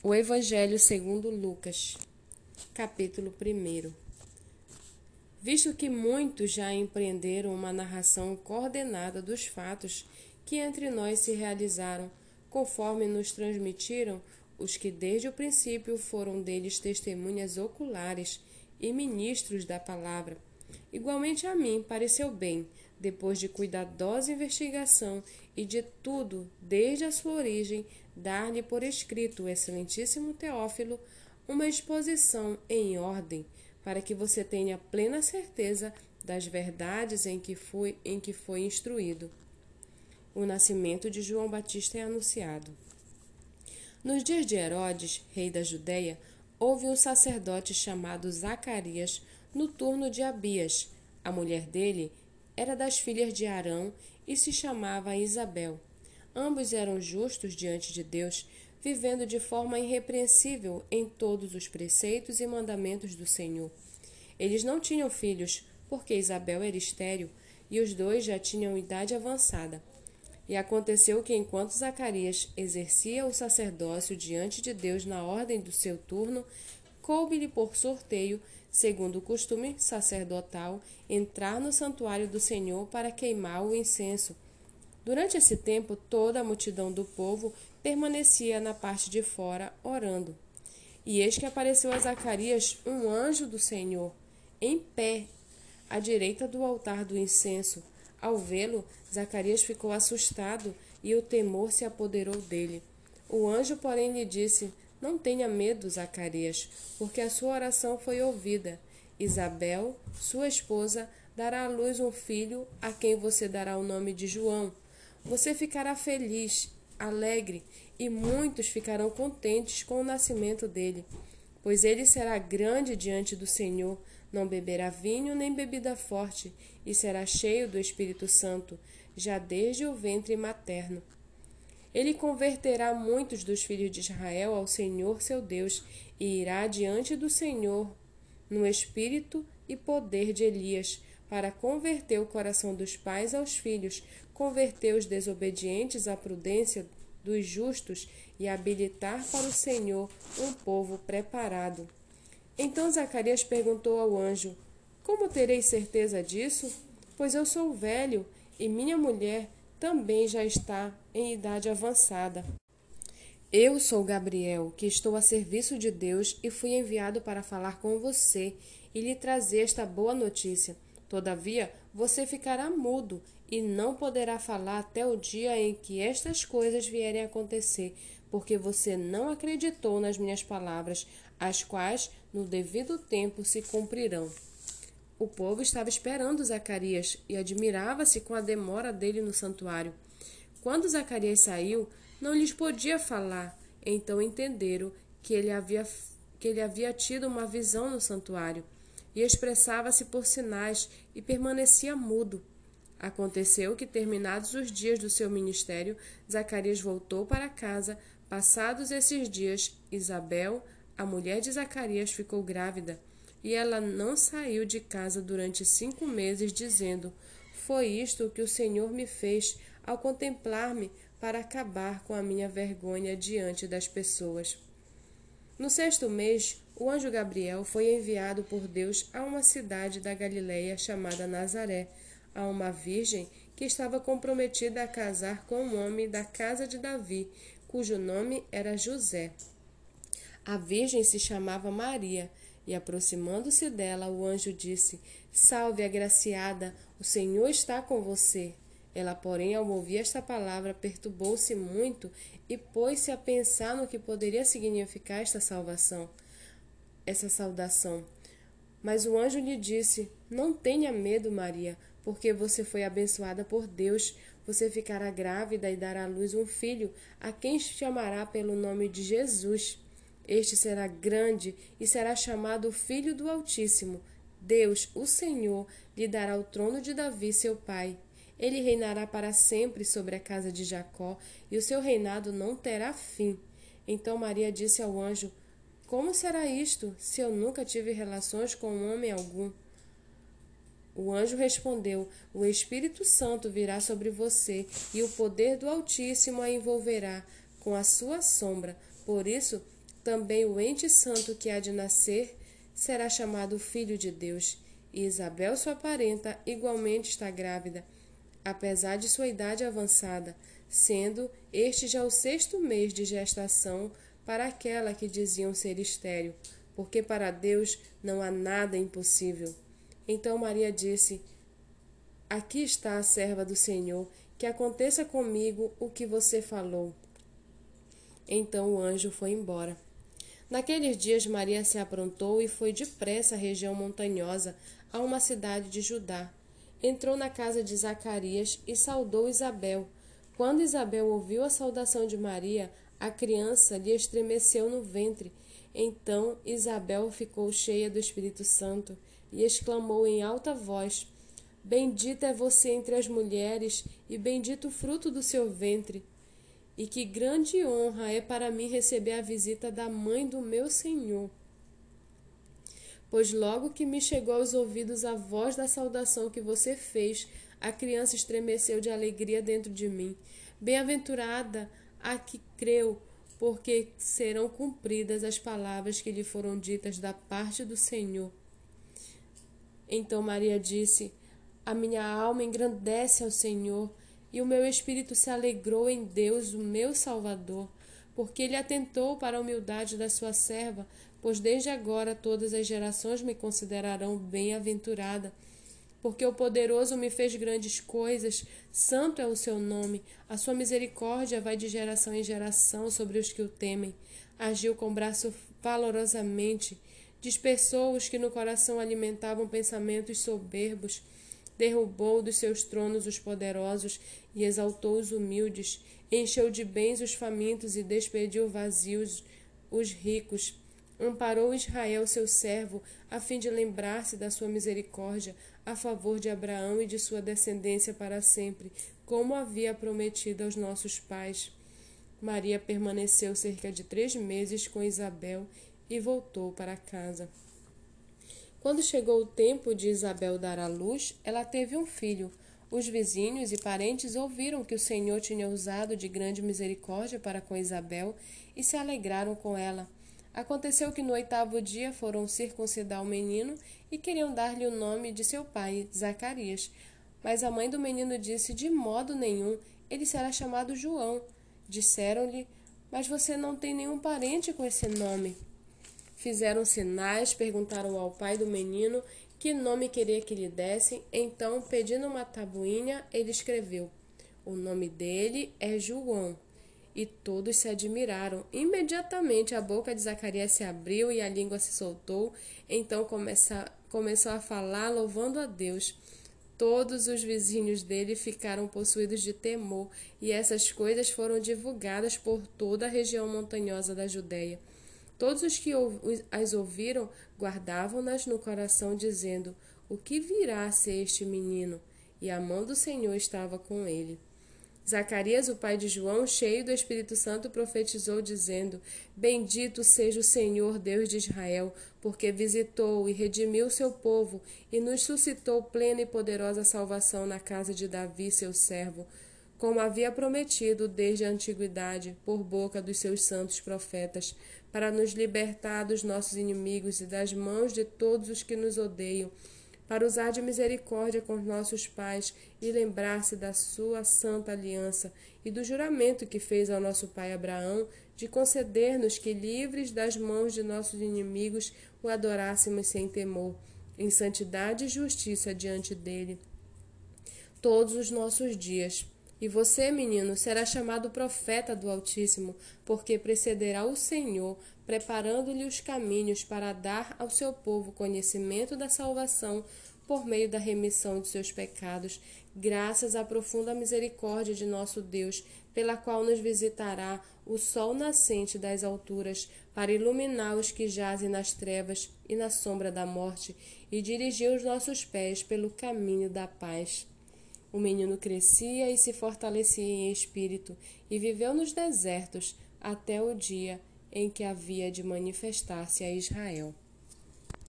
O Evangelho segundo Lucas, capítulo 1. Visto que muitos já empreenderam uma narração coordenada dos fatos que entre nós se realizaram, conforme nos transmitiram os que desde o princípio foram deles testemunhas oculares e ministros da palavra. Igualmente a mim pareceu bem, depois de cuidadosa investigação e de tudo desde a sua origem, dar-lhe por escrito o excelentíssimo Teófilo uma exposição em ordem, para que você tenha plena certeza das verdades em que foi, em que foi instruído. O nascimento de João Batista é anunciado. Nos dias de Herodes, rei da Judéia, houve um sacerdote chamado Zacarias no turno de Abias. A mulher dele era das filhas de Arão e se chamava Isabel. Ambos eram justos diante de Deus, vivendo de forma irrepreensível em todos os preceitos e mandamentos do Senhor. Eles não tinham filhos, porque Isabel era estéril e os dois já tinham idade avançada. E aconteceu que, enquanto Zacarias exercia o sacerdócio diante de Deus na ordem do seu turno, coube-lhe por sorteio, segundo o costume sacerdotal, entrar no santuário do Senhor para queimar o incenso Durante esse tempo, toda a multidão do povo permanecia na parte de fora, orando. E eis que apareceu a Zacarias um anjo do Senhor, em pé, à direita do altar do incenso. Ao vê-lo, Zacarias ficou assustado e o temor se apoderou dele. O anjo, porém, lhe disse: Não tenha medo, Zacarias, porque a sua oração foi ouvida. Isabel, sua esposa, dará à luz um filho, a quem você dará o nome de João. Você ficará feliz, alegre, e muitos ficarão contentes com o nascimento dele, pois ele será grande diante do Senhor, não beberá vinho nem bebida forte, e será cheio do Espírito Santo, já desde o ventre materno. Ele converterá muitos dos filhos de Israel ao Senhor seu Deus, e irá diante do Senhor no espírito e poder de Elias, para converter o coração dos pais aos filhos, converter os desobedientes à prudência dos justos e habilitar para o Senhor um povo preparado. Então Zacarias perguntou ao anjo: Como terei certeza disso? Pois eu sou velho e minha mulher também já está em idade avançada. Eu sou Gabriel, que estou a serviço de Deus e fui enviado para falar com você e lhe trazer esta boa notícia. Todavia, você ficará mudo e não poderá falar até o dia em que estas coisas vierem a acontecer, porque você não acreditou nas minhas palavras, as quais, no devido tempo, se cumprirão. O povo estava esperando Zacarias e admirava-se com a demora dele no santuário. Quando Zacarias saiu, não lhes podia falar, então entenderam que ele havia, que ele havia tido uma visão no santuário, e expressava-se por sinais e permanecia mudo. Aconteceu que, terminados os dias do seu ministério, Zacarias voltou para casa. Passados esses dias, Isabel, a mulher de Zacarias, ficou grávida, e ela não saiu de casa durante cinco meses, dizendo: Foi isto que o Senhor me fez ao contemplar-me para acabar com a minha vergonha diante das pessoas. No sexto mês, o anjo Gabriel foi enviado por Deus a uma cidade da Galiléia chamada Nazaré a uma virgem que estava comprometida a casar com um homem da casa de Davi, cujo nome era José. A virgem se chamava Maria, e aproximando-se dela, o anjo disse: Salve, agraciada, o Senhor está com você. Ela, porém, ao ouvir esta palavra, perturbou-se muito e pôs-se a pensar no que poderia significar esta salvação, essa saudação. Mas o anjo lhe disse: Não tenha medo, Maria, porque você foi abençoada por Deus. Você ficará grávida e dará à luz um filho, a quem chamará pelo nome de Jesus. Este será grande e será chamado Filho do Altíssimo. Deus, o Senhor, lhe dará o trono de Davi, seu pai. Ele reinará para sempre sobre a casa de Jacó, e o seu reinado não terá fim. Então Maria disse ao anjo: Como será isto, se eu nunca tive relações com homem algum? O anjo respondeu: O Espírito Santo virá sobre você, e o poder do Altíssimo a envolverá com a sua sombra. Por isso, também o ente santo que há de nascer será chamado Filho de Deus. E Isabel, sua parenta, igualmente está grávida, apesar de sua idade avançada, sendo este já o sexto mês de gestação para aquela que diziam ser estéril, porque para Deus não há nada impossível. Então Maria disse: Aqui está a serva do Senhor, que aconteça comigo o que você falou. Então o anjo foi embora. Naqueles dias Maria se aprontou e foi depressa à região montanhosa, a uma cidade de Judá. Entrou na casa de Zacarias e saudou Isabel. Quando Isabel ouviu a saudação de Maria, a criança lhe estremeceu no ventre. Então Isabel ficou cheia do Espírito Santo e exclamou em alta voz: Bendita é você entre as mulheres, e bendito o fruto do seu ventre. E que grande honra é para mim receber a visita da mãe do meu Senhor. Pois logo que me chegou aos ouvidos a voz da saudação que você fez, a criança estremeceu de alegria dentro de mim. Bem-aventurada a que creu, porque serão cumpridas as palavras que lhe foram ditas da parte do Senhor. Então Maria disse: A minha alma engrandece ao Senhor, e o meu espírito se alegrou em Deus, o meu Salvador, porque ele atentou para a humildade da sua serva, pois desde agora todas as gerações me considerarão bem-aventurada. Porque o poderoso me fez grandes coisas, santo é o seu nome, a sua misericórdia vai de geração em geração sobre os que o temem. Agiu com braço valorosamente, dispersou os que no coração alimentavam pensamentos soberbos, derrubou dos seus tronos os poderosos e exaltou os humildes, encheu de bens os famintos e despediu vazios os ricos. Amparou Israel, seu servo, a fim de lembrar-se da sua misericórdia a favor de Abraão e de sua descendência para sempre, como havia prometido aos nossos pais. Maria permaneceu cerca de três meses com Isabel e voltou para casa. Quando chegou o tempo de Isabel dar à luz, ela teve um filho. Os vizinhos e parentes ouviram que o Senhor tinha usado de grande misericórdia para com Isabel e se alegraram com ela. Aconteceu que no oitavo dia foram circuncidar o menino e queriam dar-lhe o nome de seu pai, Zacarias. Mas a mãe do menino disse: De modo nenhum, ele será chamado João. Disseram-lhe: Mas você não tem nenhum parente com esse nome. Fizeram sinais, perguntaram ao pai do menino que nome queria que lhe dessem. Então, pedindo uma tabuinha, ele escreveu: O nome dele é João. E todos se admiraram. Imediatamente a boca de Zacarias se abriu e a língua se soltou. Então começa, começou a falar, louvando a Deus. Todos os vizinhos dele ficaram possuídos de temor, e essas coisas foram divulgadas por toda a região montanhosa da Judéia. Todos os que as ouviram guardavam-nas no coração, dizendo: O que virá a ser este menino? E a mão do Senhor estava com ele. Zacarias, o pai de João, cheio do Espírito Santo, profetizou, dizendo: Bendito seja o Senhor, Deus de Israel, porque visitou e redimiu seu povo e nos suscitou plena e poderosa salvação na casa de Davi, seu servo como havia prometido desde a antiguidade, por boca dos seus santos profetas, para nos libertar dos nossos inimigos e das mãos de todos os que nos odeiam, para usar de misericórdia com os nossos pais e lembrar-se da sua santa aliança e do juramento que fez ao nosso pai Abraão de conceder-nos que, livres das mãos de nossos inimigos, o adorássemos sem temor, em santidade e justiça diante dele, todos os nossos dias e você, menino, será chamado profeta do Altíssimo, porque precederá o Senhor, preparando-lhe os caminhos para dar ao seu povo conhecimento da salvação por meio da remissão de seus pecados, graças à profunda misericórdia de nosso Deus, pela qual nos visitará o sol nascente das alturas, para iluminar os que jazem nas trevas e na sombra da morte, e dirigir os nossos pés pelo caminho da paz. O menino crescia e se fortalecia em espírito e viveu nos desertos até o dia em que havia de manifestar-se a Israel.